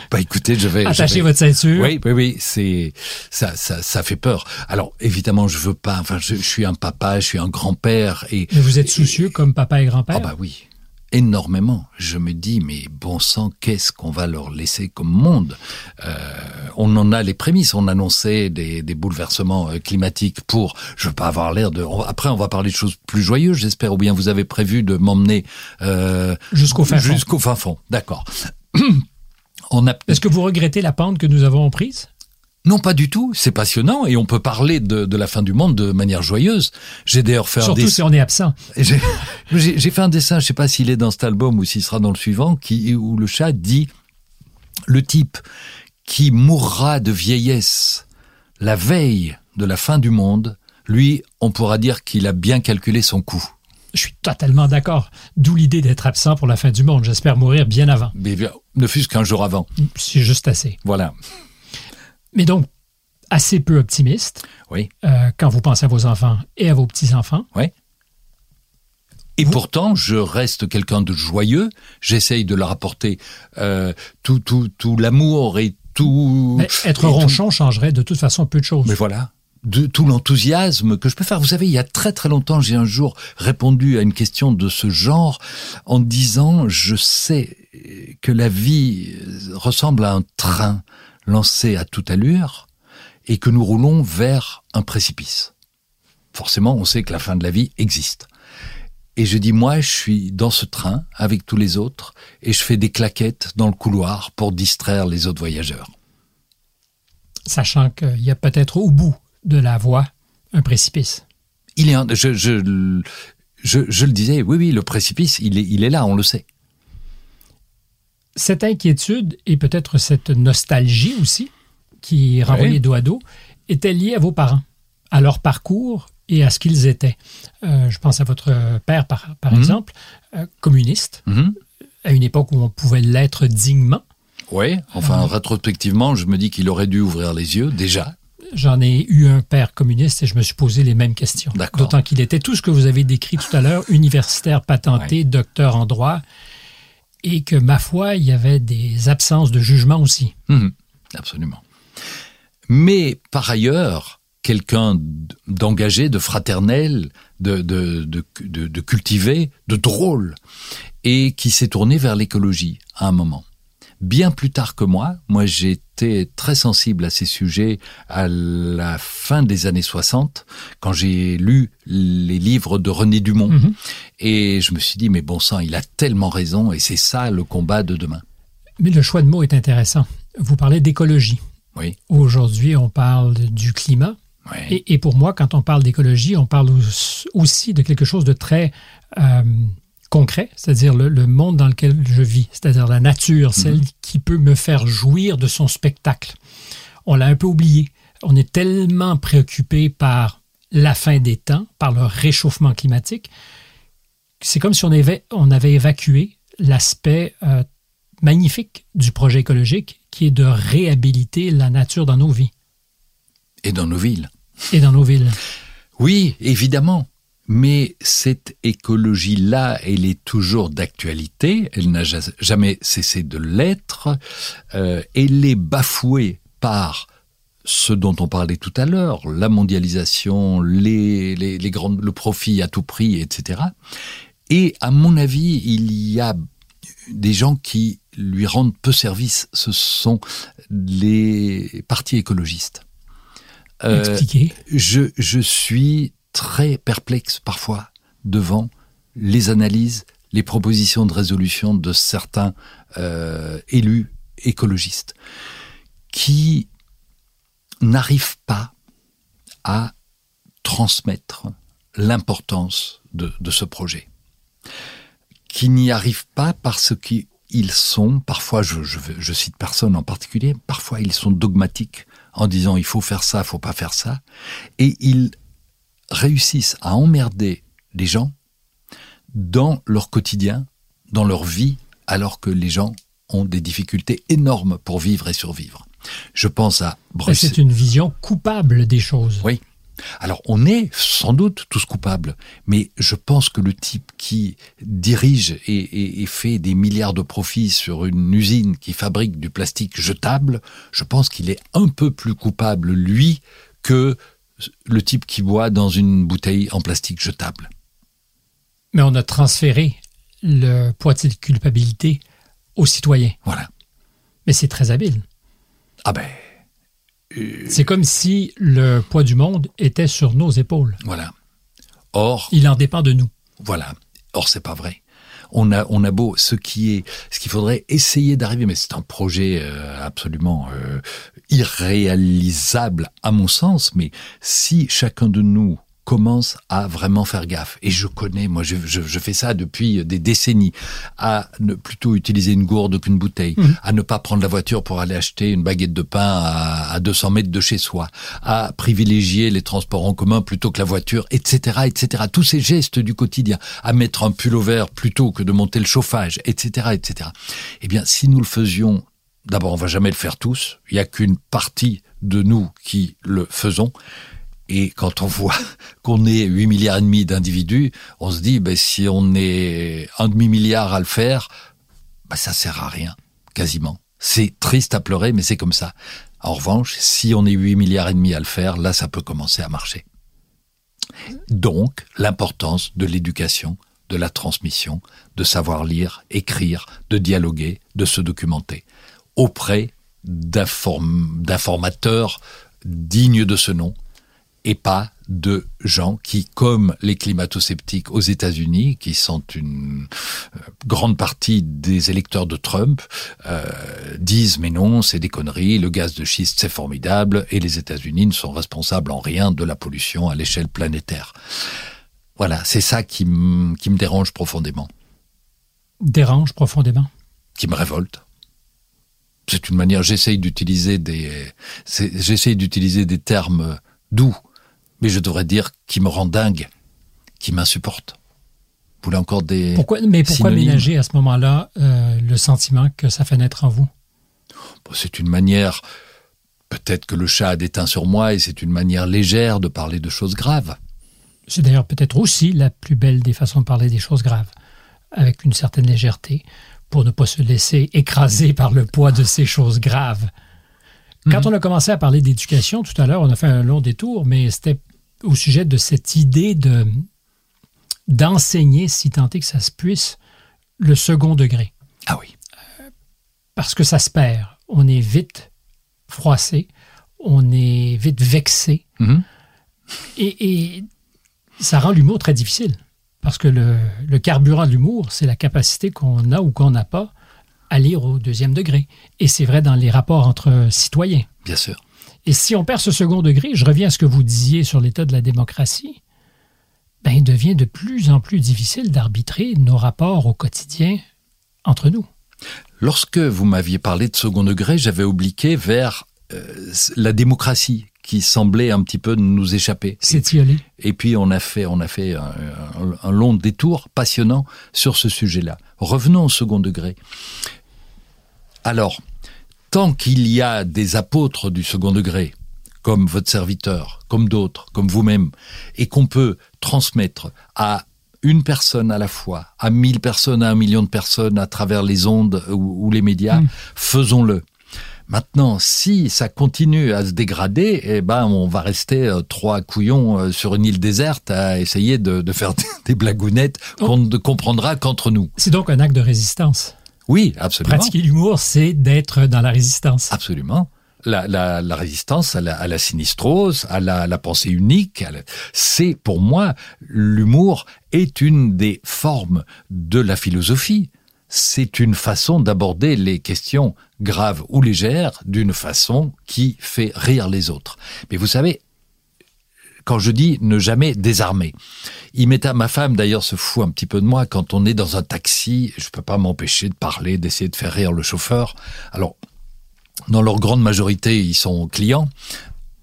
Bah écoutez, je vais attacher votre ceinture. Oui, oui, oui, c'est ça, ça, ça fait peur. Alors évidemment, je veux pas. Enfin, je, suis un papa, je suis un grand-père et. Mais vous êtes soucieux comme papa et grand-père? Ah bah oui, énormément. Je me dis, mais bon sang, qu'est-ce qu'on va leur laisser comme monde? Euh, On en a les prémices. On annonçait des, des bouleversements euh, climatiques pour. Je veux pas avoir l'air de. Après, on va parler de choses plus joyeuses, j'espère. Ou bien vous avez prévu de m'emmener euh, jusqu'au fin fond. Jusqu'au fin fond. D'accord. [CLEARS THROAT] Est-ce que vous regrettez la pente que nous avons prise? Non, pas du tout. C'est passionnant et on peut parler de, la fin du monde de manière joyeuse. J'ai d'ailleurs fait Surtout un si on est absent. J'ai fait un dessin, je sais pas s'il est dans cet album ou s'il sera dans le suivant, qui, où le chat dit le type qui mourra de vieillesse la veille de la fin du monde, lui, on pourra dire qu'il a bien calculé son coût. Je suis totalement d'accord. D'où l'idée d'être absent pour la fin du monde. J'espère mourir bien avant. Mais, ne fût-ce qu'un jour avant. C'est juste assez. Voilà. Mais donc, assez peu optimiste. Oui. Euh, quand vous pensez à vos enfants et à vos petits-enfants. Oui. Et pourtant, je reste quelqu'un de joyeux. J'essaye de leur apporter euh, tout, tout, tout l'amour et tout. Mais être ronchon changerait de toute façon peu de choses. Mais voilà. De tout l'enthousiasme que je peux faire. Vous savez, il y a très très longtemps, j'ai un jour répondu à une question de ce genre en disant, je sais que la vie ressemble à un train lancé à toute allure et que nous roulons vers un précipice. Forcément, on sait que la fin de la vie existe. Et je dis, moi, je suis dans ce train avec tous les autres et je fais des claquettes dans le couloir pour distraire les autres voyageurs. Sachant qu'il y a peut-être au bout de la voie un précipice. Il est, je, je, je, le disais, oui, oui, le précipice, il est, il est là, on le sait cette inquiétude et peut-être cette nostalgie aussi, qui renvoyait les dos à dos, était liée à vos parents, à leur parcours et à ce qu'ils étaient. Euh, je pense à votre père, par, mhm. exemple, euh, communiste, mhm. à une époque où on pouvait l'être dignement. Oui, enfin, euh, rétrospectivement, je me dis qu'il aurait dû ouvrir les yeux, déjà. J'en ai eu un père communiste et je me suis posé les mêmes questions. D'autant qu'il était tout ce que vous avez décrit tout à l'heure, universitaire patenté, docteur en droit, et que, ma foi, il y avait des absences de jugement aussi. Mhm. absolument. Mais par ailleurs, quelqu'un d'engagé, de fraternel, de, de, de, de, cultivé, de drôle, et qui s'est tourné vers l'écologie à un moment bien plus tard que moi. Moi, très sensible à ces sujets à la fin des années 60, quand j'ai lu les livres de René Dumont. Mhm. Et je me suis dit, mais bon sang, il a tellement raison, et c'est ça le combat de demain. Mais le choix de mots est intéressant. Vous parlez d'écologie. Oui. Aujourd'hui, on parle du climat. Oui. Et, pour moi, quand on parle d'écologie, on parle aussi de quelque chose de très euh, concret, c'est-à-dire le, monde dans lequel je vis, c'est-à-dire la nature, mhm. celle qui peut me faire jouir de son spectacle. On l'a un peu oublié. On est tellement préoccupé par la fin des temps, par le réchauffement climatique. C'est comme si on avait, on avait évacué l'aspect euh, magnifique du projet écologique qui est de réhabiliter la nature dans nos vies. Et dans nos villes. Et dans nos villes. Oui, évidemment. Mais cette écologie-là, elle est toujours d'actualité, elle n'a jamais cessé de l'être, euh, elle est bafouée par ce dont on parlait tout à l'heure, la mondialisation, les, les, les grandes, le profit à tout prix, etc. Et à mon avis, il y a des gens qui lui rendent peu service, ce sont les partis écologistes. Euh. Je, je suis très perplexe parfois devant les analyses, les propositions de résolution de certains euh, élus écologistes qui n'arrivent pas à transmettre l'importance de, ce projet, qui n'y arrivent pas parce qu'ils sont, parfois je, cite personne en particulier, parfois ils sont dogmatiques en disant il faut faire ça, il faut pas faire ça, et ils réussissent à emmerder les gens dans leur quotidien, dans leur vie, alors que les gens ont des difficultés énormes pour vivre et survivre. Je pense à Bruxelles. C'est une vision coupable des choses. Oui. Alors on est sans doute tous coupables, mais je pense que le type qui dirige et, et, et, fait des milliards de profits sur une usine qui fabrique du plastique jetable, je pense qu'il est un peu plus coupable, lui, que le type qui boit dans une bouteille en plastique jetable. Mais on a transféré le poids de culpabilité aux citoyens. Voilà. Mais c'est très habile. Ah ben. Euh... C'est comme si le poids du monde était sur nos épaules. Voilà. Or. Il en dépend de nous. Voilà. Or, c'est pas vrai. On a, on a beau, ce qui est, ce qu'il faudrait essayer d'arriver, mais c'est un projet euh, absolument euh, irréalisable à mon sens, mais si chacun de nous commence à vraiment faire gaffe. Et je connais, moi, je, je, je, fais ça depuis des décennies, à ne plutôt utiliser une gourde qu'une bouteille, mmh. à ne pas prendre la voiture pour aller acheter une baguette de pain à, à 200 mètres de chez soi, à privilégier les transports en commun plutôt que la voiture, etc., etc. Tous ces gestes du quotidien, à mettre un pull au vert plutôt que de monter le chauffage, etc., etc. Eh bien, si nous le faisions D'abord, on va jamais le faire tous. Il y a qu'une partie de nous qui le faisons. Et quand on voit [LAUGHS] qu'on est 8 milliards et demi d'individus, on se dit, ben, si on est un demi-milliard à le faire, ben, ça sert à rien, quasiment. C'est triste à pleurer, mais c'est comme ça. En revanche, si on est 8 milliards et demi à le faire, là, ça peut commencer à marcher. Donc, l'importance de l'éducation, de la transmission, de savoir lire, écrire, de dialoguer, de se documenter auprès d'informateurs dignes de ce nom, et pas de gens qui, comme les climato-sceptiques aux États-Unis, qui sont une euh, grande partie des électeurs de Trump, euh, disent mais non, c'est des conneries, le gaz de schiste c'est formidable et les États-Unis ne sont responsables en rien de la pollution à l'échelle planétaire. Voilà, c'est ça qui, qui me dérange profondément. Dérange profondément? Qui me révolte c'est une manière j'essaye d'utiliser des j'essaye d'utiliser des termes doux mais je devrais dire qui me rend dingue, qui m'insupporte. Vous voulez encore des. Pourquoi, mais pourquoi synonymes? ménager à ce moment-là euh, le sentiment que ça fait naître en vous? Bon, C'est une manière. Peut-être que le chat a déteint sur moi et c'est une manière légère de parler de choses graves. C'est d'ailleurs peut-être aussi la plus belle des façons de parler des choses graves, avec une certaine légèreté, pour ne pas se laisser écraser par le poids de ces choses graves. Quand mmh. on a commencé à parler d'éducation tout à l'heure, on a fait un long détour, mais c'était au sujet de cette idée de d'enseigner, si tant est que ça se puisse, le second degré. Ah oui. Euh, parce que ça se perd. On est vite froissé, on est vite vexé. Mmh. Et, et, ça rend l'humour très difficile. Parce que le, le carburant de l'humour, c'est la capacité qu'on a ou qu'on n'a pas à lire au deuxième degré. Et c'est vrai dans les rapports entre citoyens. Bien sûr. Et si on perd ce second degré, je reviens à ce que vous disiez sur l'état de la démocratie, ben, il devient de plus en plus difficile d'arbitrer nos rapports au quotidien entre nous. Lorsque vous m'aviez parlé de second degré, j'avais obliqué vers euh, la démocratie qui semblait un petit peu nous échapper. C'est et, et puis on a fait, on a fait un, un, un long détour passionnant sur ce sujet-là. Revenons au second degré. Alors, tant qu'il y a des apôtres du second degré, comme votre serviteur, comme d'autres, comme vous-même, et qu'on peut transmettre à une personne à la fois, à mille personnes, à un million de personnes, à travers les ondes ou, ou les médias, mmh. faisons-le. Maintenant, si ça continue à se dégrader, eh ben, on va rester euh, trois couillons euh, sur une île déserte à essayer de, de faire [LAUGHS] des blagounettes qu'on oh. ne comprendra qu'entre nous. C'est donc un acte de résistance. Oui, absolument. Pratiquer l'humour, c'est d'être dans la résistance. Absolument. La, la, la résistance à la, à la, sinistrose, à la, la pensée unique, c'est pour moi l'humour est une des formes de la philosophie. C'est une façon d'aborder les questions graves ou légères d'une façon qui fait rire les autres. Mais vous savez, quand je dis ne jamais désarmer. Il m'est à ma femme d'ailleurs se fout un petit peu de moi quand on est dans un taxi, je peux pas m'empêcher de parler, d'essayer de faire rire le chauffeur. Alors dans leur grande majorité, ils sont clients.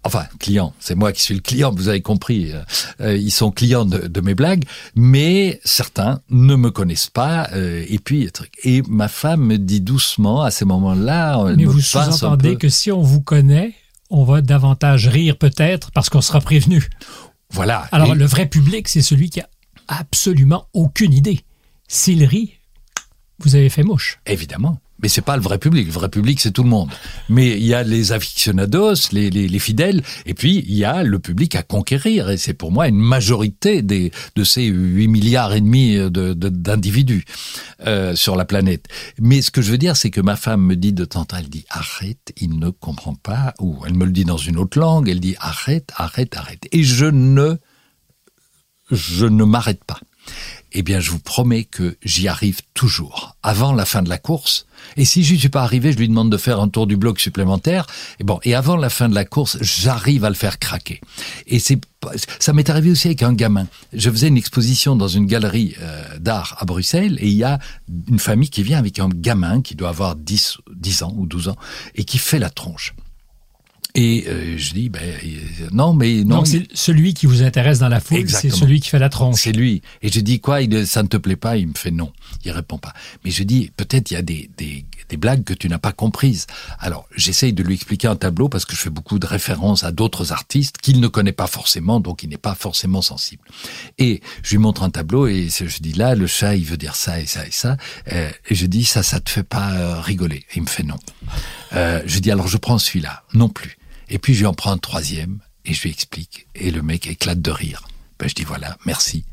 Enfin, clients, c'est moi qui suis le client, vous avez compris. Euh, ils sont clients de, mes blagues, mais certains ne me connaissent pas. Euh, et puis, et ma femme me dit doucement à ces moments-là. Mais vous sous-entendez que si on vous connaît, on va davantage rire peut-être parce qu'on sera prévenu. Voilà. Alors le vrai public, c'est celui qui a absolument aucune idée. S'il rit, vous avez fait mouche. Évidemment. Mais c'est pas le vrai public. Le vrai public, c'est tout le monde. Mais il y a les aficionados, les, les, les, fidèles, et puis il y a le public à conquérir. Et c'est pour moi une majorité des, de ces 8 milliards et demi d'individus de, euh, sur la planète. Mais ce que je veux dire, c'est que ma femme me dit de temps en temps, elle dit arrête, il ne comprend pas, ou elle me le dit dans une autre langue, elle dit arrête, arrête, arrête. Et je ne, je ne m'arrête pas eh bien, je vous promets que j'y arrive toujours, avant la fin de la course. Et si je suis pas arrivé, je lui demande de faire un tour du bloc supplémentaire. Et bon, et avant la fin de la course, j'arrive à le faire craquer. Et c'est, ça m'est arrivé aussi avec un gamin. Je faisais une exposition dans une galerie euh, d'art à Bruxelles, et il y a une famille qui vient avec un gamin qui doit avoir 10, 10 ans ou 12 ans, et qui fait la tronche. Et euh, je dis, ben euh, non, mais non. Donc c'est celui qui vous intéresse dans la foule, c'est celui qui fait la tronche. C'est lui. Et je dis quoi il, Ça ne te plaît pas Il me fait non. Il répond pas. Mais je dis, peut-être il y a des, des, des blagues que tu n'as pas comprises. Alors j'essaye de lui expliquer un tableau parce que je fais beaucoup de références à d'autres artistes qu'il ne connaît pas forcément, donc il n'est pas forcément sensible. Et je lui montre un tableau et je dis là, le chat, il veut dire ça et ça et ça. Euh, et je dis ça, ça te fait pas rigoler Et il me fait non. Euh, je dis alors je prends celui-là. Non plus. Et puis je lui en prends un troisième et je lui explique. Et le mec éclate de rire. Ben, je dis voilà, merci.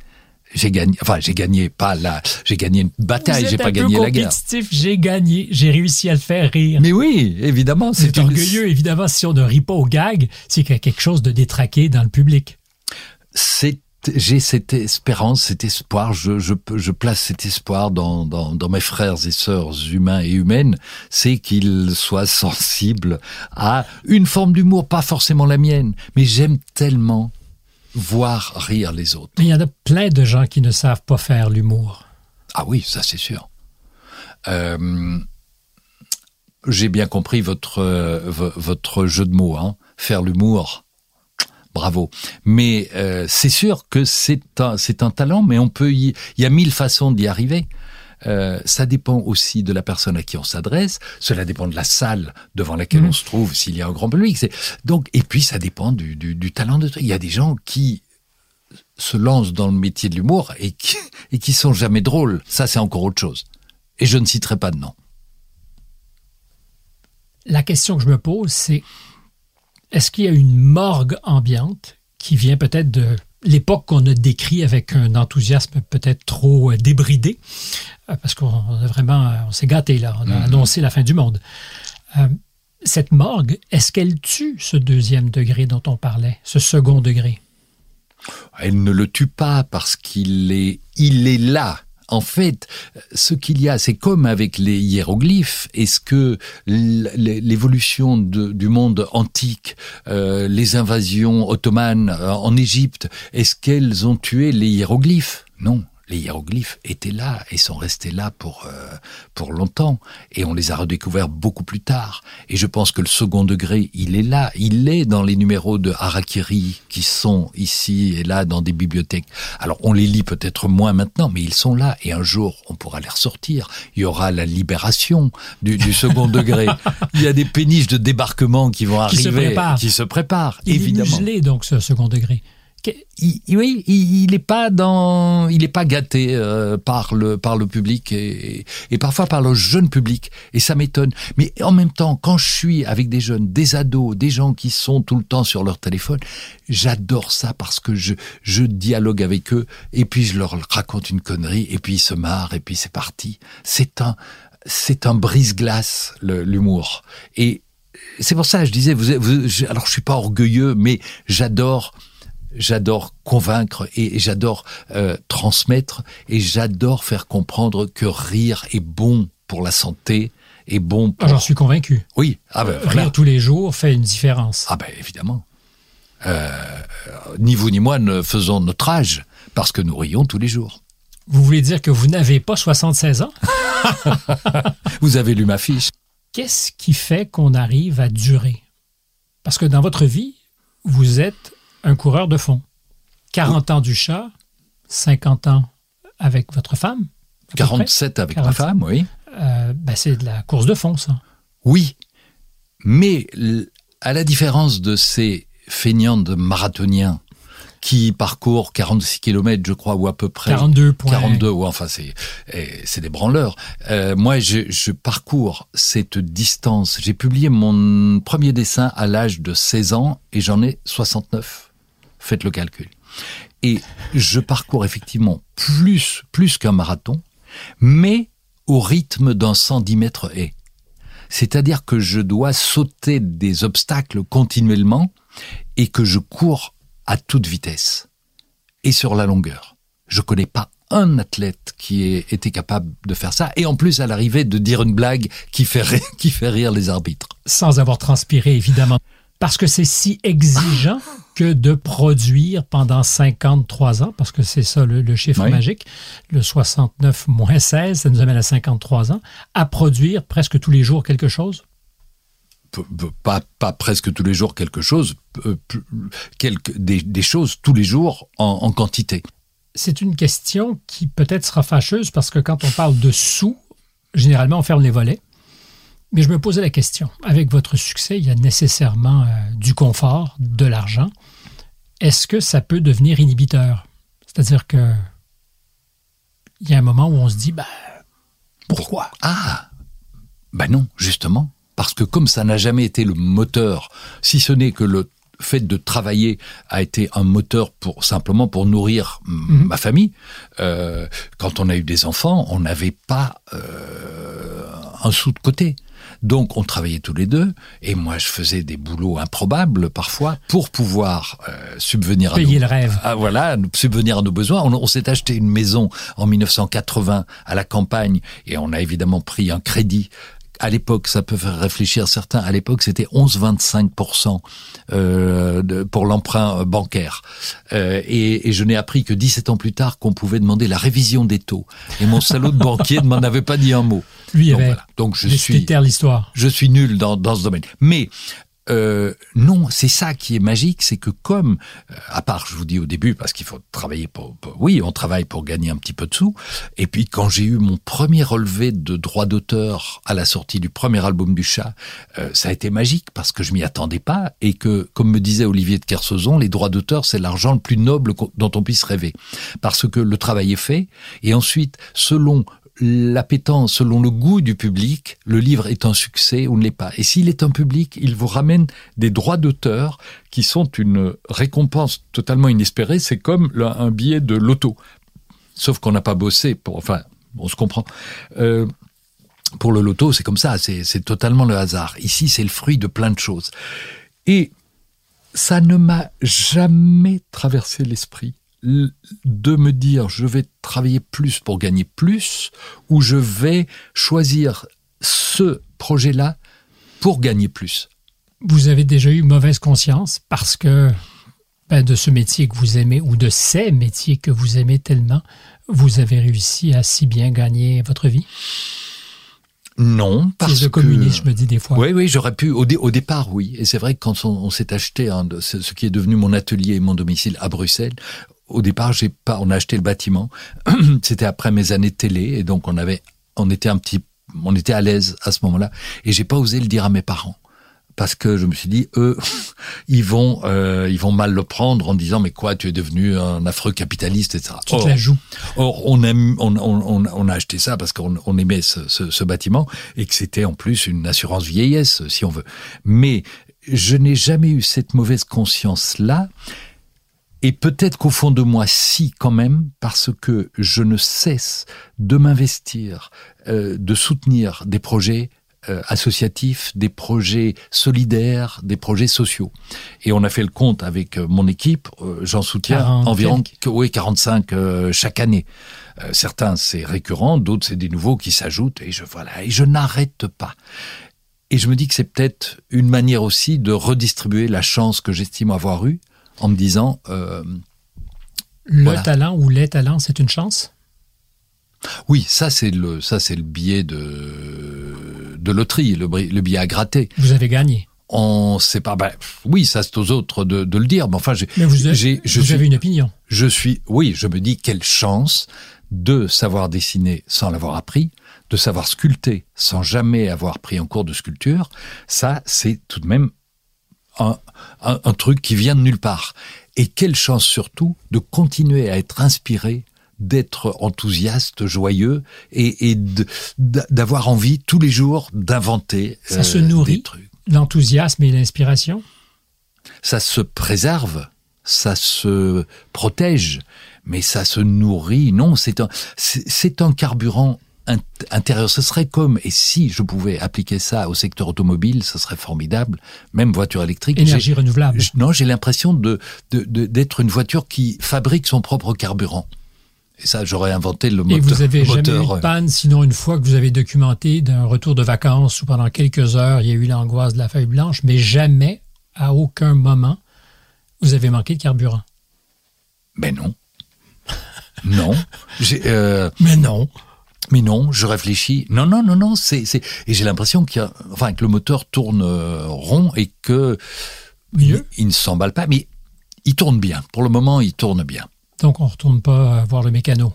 J'ai gagné, enfin j'ai gagné pas là, j'ai gagné une bataille, j'ai pas gagné la guerre. J'ai gagné, j'ai réussi à le faire rire. Mais oui, évidemment, c'est orgueilleux. Évidemment, si on ne rit pas au gag, c'est qu'il y a quelque chose de détraqué dans le public. C'est j'ai cette espérance, cet espoir, je, je, je place cet espoir dans, dans, dans, mes frères et sœurs humains et humaines, c'est qu'ils soient [LAUGHS] sensibles à une forme d'humour, pas forcément la mienne, mais j'aime tellement voir rire les autres. Mais il y en a plein de gens qui ne savent pas faire l'humour. Ah oui, ça c'est sûr. Euh, J'ai bien compris votre, euh, votre jeu de mots, hein. faire l'humour bravo. Mais euh, c'est sûr que c'est un, c'est un talent, mais on peut y, il y a mille façons d'y arriver. Euh, ça dépend aussi de la personne à qui on s'adresse. Cela dépend de la salle devant laquelle on mmh. se trouve, s'il y a un grand public. C'est donc et puis ça dépend du, du, du talent de. Il y a des gens qui se lancent dans le métier de l'humour et qui, et qui sont jamais drôles. Ça, c'est encore autre chose. Et je ne citerai pas de nom. La question que je me pose, c'est est-ce qu'il y a une morgue ambiante qui vient peut-être de l'époque qu'on a décrit avec un enthousiasme peut-être trop euh, débridé, euh, parce qu'on a vraiment, euh, on s'est gâté là, on a mm-hmm. annoncé la fin du monde. cette morgue, est-ce qu'elle tue ce deuxième degré dont on parlait, ce second degré? Elle ne le tue pas parce qu'il est, il est là en fait, ce qu'il y a, c'est comme avec les hiéroglyphes. Est-ce que l'évolution du monde antique, euh, les invasions ottomanes euh, en Égypte, est-ce qu'elles ont tué les hiéroglyphes? Non les hiéroglyphes étaient là et sont restés là pour euh, pour longtemps. Et on les a redécouverts beaucoup plus tard. Et je pense que le second degré il est là. Il est dans les numéros de Harakiri qui sont ici et là dans des bibliothèques. Alors on les lit peut-être moins maintenant mais ils sont là. Et un jour on pourra les ressortir. Il y aura la libération du, du second [LAUGHS] degré. Il y a des péniches de débarquement qui vont arriver qui se préparent il évidemment. est donc ce second degré oui, il n'est pas dans, il est pas gâté euh, par le par le public et, parfois par le jeune public et ça m'étonne. Mais en même temps, quand je suis avec des jeunes, des ados, des gens qui sont tout le temps sur leur téléphone, j'adore ça parce que je je dialogue avec eux et puis je leur raconte une connerie et puis ils se marrent et puis c'est parti. C'est un c'est un brise-glace l'humour. Et c'est pour ça, je disais, vous, alors je suis pas orgueilleux, mais j'adore j'adore convaincre et, j'adore euh, transmettre et j'adore faire comprendre que rire est bon pour la santé, est bon pour... J'en suis convaincu. Oui. Ah ben, Rire tous les jours fait une différence. Ah ben évidemment. Euh, ni vous ni moi ne faisons notre âge parce que nous rions tous les jours. Vous voulez dire que vous n'avez pas 76 ans? [LAUGHS] Vous avez lu ma fiche. Qu'est-ce qui fait qu'on arrive à durer? Parce que dans votre vie, vous êtes un coureur de fond. 40 ans du chat, 50 ans avec votre femme. 47 avec ma femme, oui. Euh, ben c'est de la course de fond, ça. Oui, mais à la différence de ces feignants de marathoniens qui parcourent 46 km, je crois, ou à peu près. 42 points. 42, ou enfin, c'est, c'est des branleurs. Euh, moi, je, je, parcours cette distance. J'ai publié mon premier dessin à l'âge de 16 ans et j'en ai 69. Faites le calcul. Et je parcours effectivement plus, plus qu'un marathon, mais au rythme d'un 110 mètres haie. C'est-à-dire que je dois sauter des obstacles continuellement et que je cours à toute vitesse et sur la longueur. Je connais pas un athlète qui ait été capable de faire ça et en plus à l'arrivée de dire une blague qui fait [LAUGHS] qui fait rire les arbitres. Sans avoir transpiré évidemment parce que c'est si exigeant que de produire pendant 53 ans, parce que c'est ça le, chiffre magique, le 69 moins 16, ça nous amène à 53 ans, à produire presque tous les jours quelque chose? Pas, pas presque tous les jours quelque chose, euh, quelque, des, choses tous les jours en, quantité. C'est une question qui peut-être sera fâcheuse parce que quand on parle de sous, généralement on ferme les volets. Mais je me posais la question, avec votre succès, il y a nécessairement euh, du confort, de l'argent. Est-ce que ça peut devenir inhibiteur? C'est-à-dire que il y a un moment où on se dit, ben, pourquoi? Ah, ben non, justement parce que comme ça n'a jamais été le moteur, si ce n'est que le fait de travailler a été un moteur pour simplement pour nourrir mhm. ma famille. Euh, quand on a eu des enfants, on n'avait pas euh, un sou de côté. Donc on travaillait tous les deux et moi je faisais des boulots improbables parfois pour pouvoir euh, subvenir à nos, le rêve. À, voilà, subvenir à nos besoins. On, on s'est acheté une maison en 1980 à la campagne et on a évidemment pris un crédit à l'époque, ça peut faire réfléchir certains, à l'époque c'était 11,25% euh, pour l'emprunt euh, bancaire. Euh, et, et, je n'ai appris que 17 ans plus tard qu'on pouvait demander la révision des taux. Et mon salaud de banquier ne m'en avait pas dit un mot. Lui, Donc, voilà. Donc je suis, l'histoire. Je suis nul dans, dans ce domaine. Mais euh, non, c'est ça qui est magique, c'est que comme, euh, à part, je vous dis au début, parce qu'il faut travailler pour, oui, on travaille pour gagner un petit peu de sous. Et puis quand j'ai eu mon premier relevé de droits d'auteur à la sortie du premier album du chat, euh, ça a été magique parce que je m'y attendais pas et que, comme me disait Olivier de Kersauzon, les droits d'auteur c'est l'argent le plus noble dont on puisse rêver, parce que le travail est fait et ensuite, selon l'appétence selon le goût du public, le livre est un succès ou ne l'est pas. Et s'il est un public, il vous ramène des droits d'auteur qui sont une récompense totalement inespérée. C'est comme un billet de loto. Sauf qu'on n'a pas bossé pour, enfin, on se comprend. Euh, pour le loto, c'est comme ça, c'est totalement le hasard. Ici, c'est le fruit de plein de choses. Et ça ne m'a jamais traversé l'esprit de me dire je vais travailler plus pour gagner plus ou je vais choisir ce projet-là pour gagner plus. Vous avez déjà eu mauvaise conscience parce que ben, de ce métier que vous aimez ou de ces métiers que vous aimez tellement, vous avez réussi à si bien gagner votre vie? Non, parce que... communiste, je me dis des fois. Oui, oui, j'aurais pu. Au, au, départ, oui. Et c'est vrai que quand on, s'est acheté ce, qui est devenu mon atelier et mon domicile à Bruxelles, au départ, j'ai pas, on a acheté le bâtiment. [CLEARS THROAT] C'était après mes années de télé, et donc on avait, on était un petit, on était à l'aise à ce moment-là, et j'ai pas osé le dire à mes parents parce que je me suis dit eux [LAUGHS] ils vont euh, ils vont mal le prendre en disant mais quoi tu es devenu un affreux capitaliste etc. Tu te la joues. Or on aime on, on, on, a acheté ça parce qu'on on aimait ce, ce, ce, bâtiment et que c'était en plus une assurance vieillesse si on veut. Mais je n'ai jamais eu cette mauvaise conscience là Et peut-être qu'au fond de moi, si quand même, parce que je ne cesse de m'investir, euh, de soutenir des projets euh, associatifs, des projets solidaires, des projets sociaux. Et on a fait le compte avec euh, mon équipe, euh, j'en soutiens 40 environ oui, 45 euh, chaque année. Euh, certains c'est récurrent, d'autres c'est des nouveaux qui s'ajoutent et je voilà, et je n'arrête pas. Et je me dis que c'est peut-être une manière aussi de redistribuer la chance que j'estime avoir eue en me disant euh, Le Voilà. talent ou les talents, c'est une chance? oui, ça c'est le ça c'est le billet de de loterie, le, le billet à gratter. Vous avez gagné. On sait pas. Ben, oui, ça c'est aux autres de, de le dire. Mais enfin, j'ai, Mais vous, je vous suis, avez une opinion. je suis. Oui, je me dis quelle chance de savoir dessiner sans l'avoir appris, de savoir sculpter sans jamais avoir pris un cours de sculpture. Ça, c'est tout de même un, un, un truc qui vient de nulle part. Et quelle chance surtout de continuer à être inspiré d'être enthousiaste, joyeux et, d'avoir envie tous les jours d'inventer euh, Ça se nourrit. L'enthousiasme et l'inspiration? ça se préserve, ça se protège, mais ça se nourrit. Non, c'est un, c'est un carburant intérieur. Ce serait comme, et si je pouvais appliquer ça au secteur automobile, ce serait formidable. Même voiture électrique. Énergie renouvelable. Non, j'ai l'impression de de- de- d'être une voiture qui fabrique son propre carburant. Et ça, j'aurais inventé le moteur. Et vous avez jamais moteur, eu euh, de panne, sinon une fois que vous avez documenté d'un retour de vacances où pendant quelques heures, il y a eu l'angoisse de la feuille blanche, mais jamais, à aucun moment, vous avez manqué de carburant. Mais non. Non. J'ai, euh, Mais non. Mais non, je réfléchis. Non, non, non, non. C'est, et j'ai l'impression qu'il enfin, que le moteur tourne euh, rond et que Mieux. il, il ne s'emballe pas, mais il tourne bien. Pour le moment, il tourne bien. Donc, on ne retourne pas voir le mécano.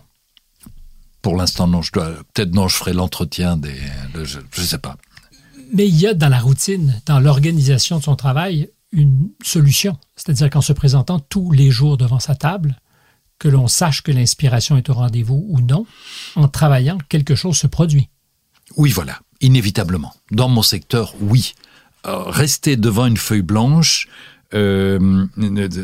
Pour l'instant, non. Je dois, peut-être non, je ferai l'entretien des, le- je, je sais pas. Mais il y a dans la routine, dans l'organisation de son travail, une solution. C'est-à-dire qu'en se présentant tous les jours devant sa table, que l'on sache que l'inspiration est au rendez-vous ou non, en travaillant, quelque chose se produit. Oui, voilà. Inévitablement. Dans mon secteur, oui. Euh, rester devant une feuille blanche, euh,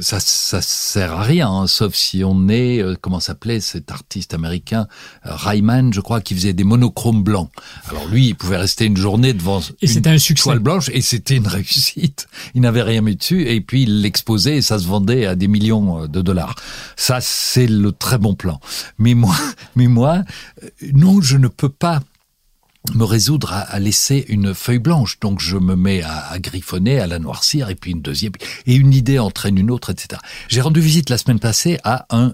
ça, ça sert à rien, hein, sauf si on est, euh, comment s'appelait cet artiste américain, euh, Ryman, je crois, qui faisait des monochromes blancs. Alors lui, il pouvait rester une journée devant Et une un succès. toile blanche et c'était une réussite. Il n'avait rien mis dessus et puis il l'exposait et ça se vendait à des millions euh, de dollars. Ça, c'est le très bon plan. Mais moi, [LAUGHS] mais moi, euh, non, je ne peux pas me résoudre à, à laisser une feuille blanche. Donc je me mets à, à griffonner, à la noircir, et puis une deuxième. Et une idée entraîne une autre, etc. J'ai rendu visite la semaine passée à un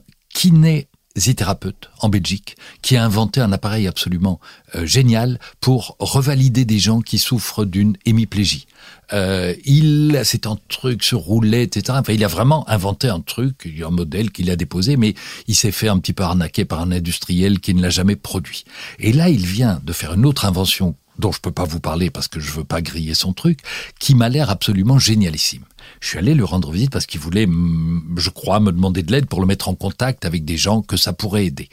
kinésithérapeute en Belgique qui a inventé un appareil absolument euh, génial pour revalider des gens qui souffrent d'une hémiplégie. Euh, il, c'est un truc sur roulette, etc. Enfin, il a vraiment inventé un truc, un modèle qu'il a déposé, mais il s'est fait un petit peu arnaquer par un industriel qui ne l'a jamais produit. Et là, il vient de faire une autre invention dont je peux pas vous parler parce que je veux pas griller son truc, qui m'a l'air absolument génialissime. Je suis allé lui rendre visite parce qu'il voulait, mm, je crois, me demander de l'aide pour le mettre en contact avec des gens que ça pourrait aider.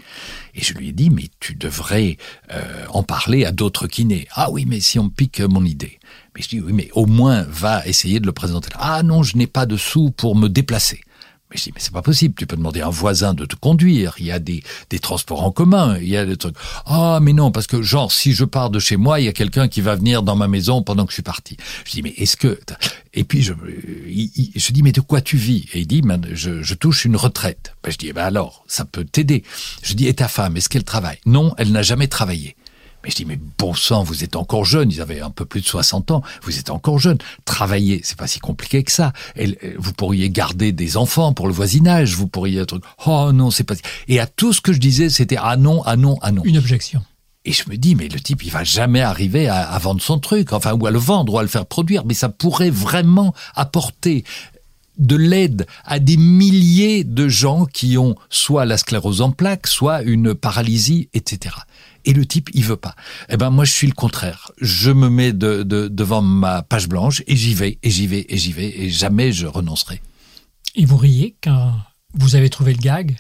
Et je lui ai dit, mais tu devrais euh, en parler à d'autres kinés. Ah oui, mais si on pique mon idée. Mais je dis, oui, mais au moins va essayer de le présenter. Ah non, je n'ai pas de sous pour me déplacer. Mais je dis, mais c'est pas possible, tu peux demander à un voisin de te conduire, il y a des, des transports en commun, il y a des trucs. Ah, mais non, parce que genre, si je pars de chez moi, il y a quelqu'un qui va venir dans ma maison pendant que je suis parti. Je dis, mais est-ce que... Et puis, je, je dis, mais de quoi tu vis? Et il dit, je, je touche une retraite. Ben, je dis, eh ben alors, ça peut t'aider. Je dis, et ta femme, est-ce qu'elle travaille? Non, elle n'a jamais travaillé. Mais je dis, mais bon sang, vous êtes encore jeune. Ils avaient un peu plus de 60 ans. Vous êtes encore jeune. Travailler, c'est pas si compliqué que ça. Euh, vous pourriez garder des enfants pour le voisinage. Vous pourriez être, oh non, c'est pas. si- Et à tout ce que je disais, c'était ah non, ah non, ah non. Une objection. Et je me dis, mais le type, il va jamais arriver à, à vendre son truc, enfin, ou à le vendre, ou à le faire produire. Mais ça pourrait vraiment apporter de l'aide à des milliers de gens qui ont soit la sclérose en plaques, soit une paralysie, etc. Et le type, il veut pas. Eh ben moi, je suis le contraire. Je me mets de, de- devant ma page blanche et j'y vais, et j'y vais, et j'y vais, et jamais je renoncerai. Et vous riez quand vous avez trouvé le gag?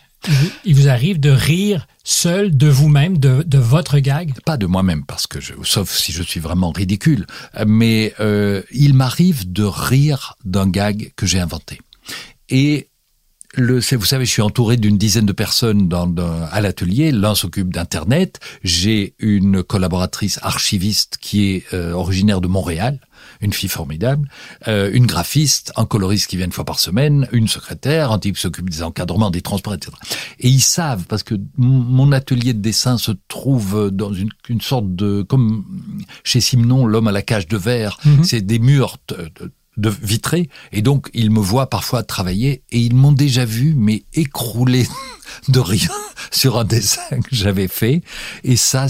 Il vous, arrive de rire seul de vous-même, de, de votre gag? pas de moi-même parce que je, sauf si je suis vraiment ridicule, mais euh, il m'arrive de rire d'un gag que j'ai inventé. Et le, vous savez, je suis entouré d'une dizaine de personnes dans, à l'atelier. L'un s'occupe d'Internet. J'ai une collaboratrice archiviste qui est euh, originaire de Montréal, une fille formidable, euh, une graphiste, un coloriste qui vient une fois par semaine, une secrétaire, un type qui s'occupe des encadrements, des transports, etc. Et ils savent, parce que mon atelier de dessin se trouve dans une, une sorte de... comme chez Simon, l'homme à la cage de verre, mhm. c'est des murs de vitré et donc ils me voient parfois travailler et ils m'ont déjà vu mais écroulé [LAUGHS] de rien [LAUGHS] sur un dessin que j'avais fait et ça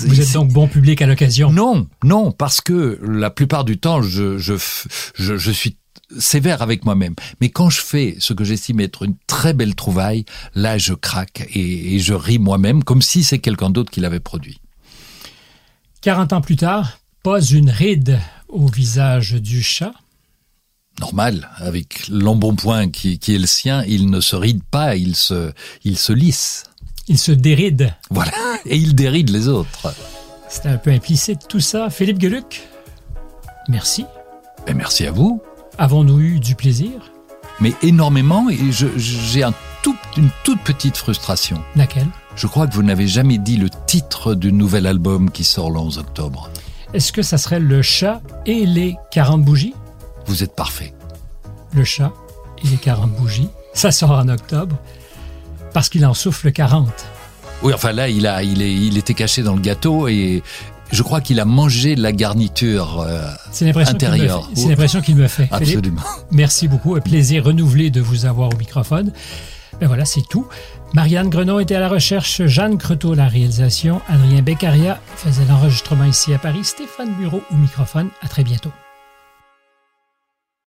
vous êtes donc bon public à l'occasion non non parce que la plupart du temps je je je, je suis sévère avec moi-même. Mais quand je fais ce que j'estime être une très belle trouvaille, là je craque et, et je ris moi-même comme si c'est quelqu'un d'autre qui l'avait produit. 40 ans plus tard, pas une ride au visage du chat, normal, avec l'embonpoint qui, qui est le sien, il ne se ride pas, il se, il se lisse. Il se déride. Voilà, [LAUGHS] et il déride les autres. C'était un peu implicite tout ça. Philippe Geluc, merci. Et merci à vous. Avons-nous eu du plaisir? Mais énormément, et j'ai un tout, une toute petite frustration. Laquelle? Je crois que vous n'avez jamais dit le titre du nouvel album qui sort le 11 octobre. Est-ce que ça serait Le chat et les 40 bougies vous êtes parfait. Le chat et les 40 bougies, ça sort en octobre parce qu'il en souffle 40. Oui, enfin là, il, a, il, est, il était caché dans le gâteau et je crois qu'il a mangé la garniture euh, intérieure. C'est l'impression qu'il me fait. Absolument. merci beaucoup. Un plaisir renouvelé de vous avoir au microphone. Ben voilà, c'est tout. Marianne Grenon était à la recherche, Jeanne Creteau la réalisation, Adrien Beccaria faisait l'enregistrement ici à Paris, Stéphane Bureau au microphone. À très bientôt.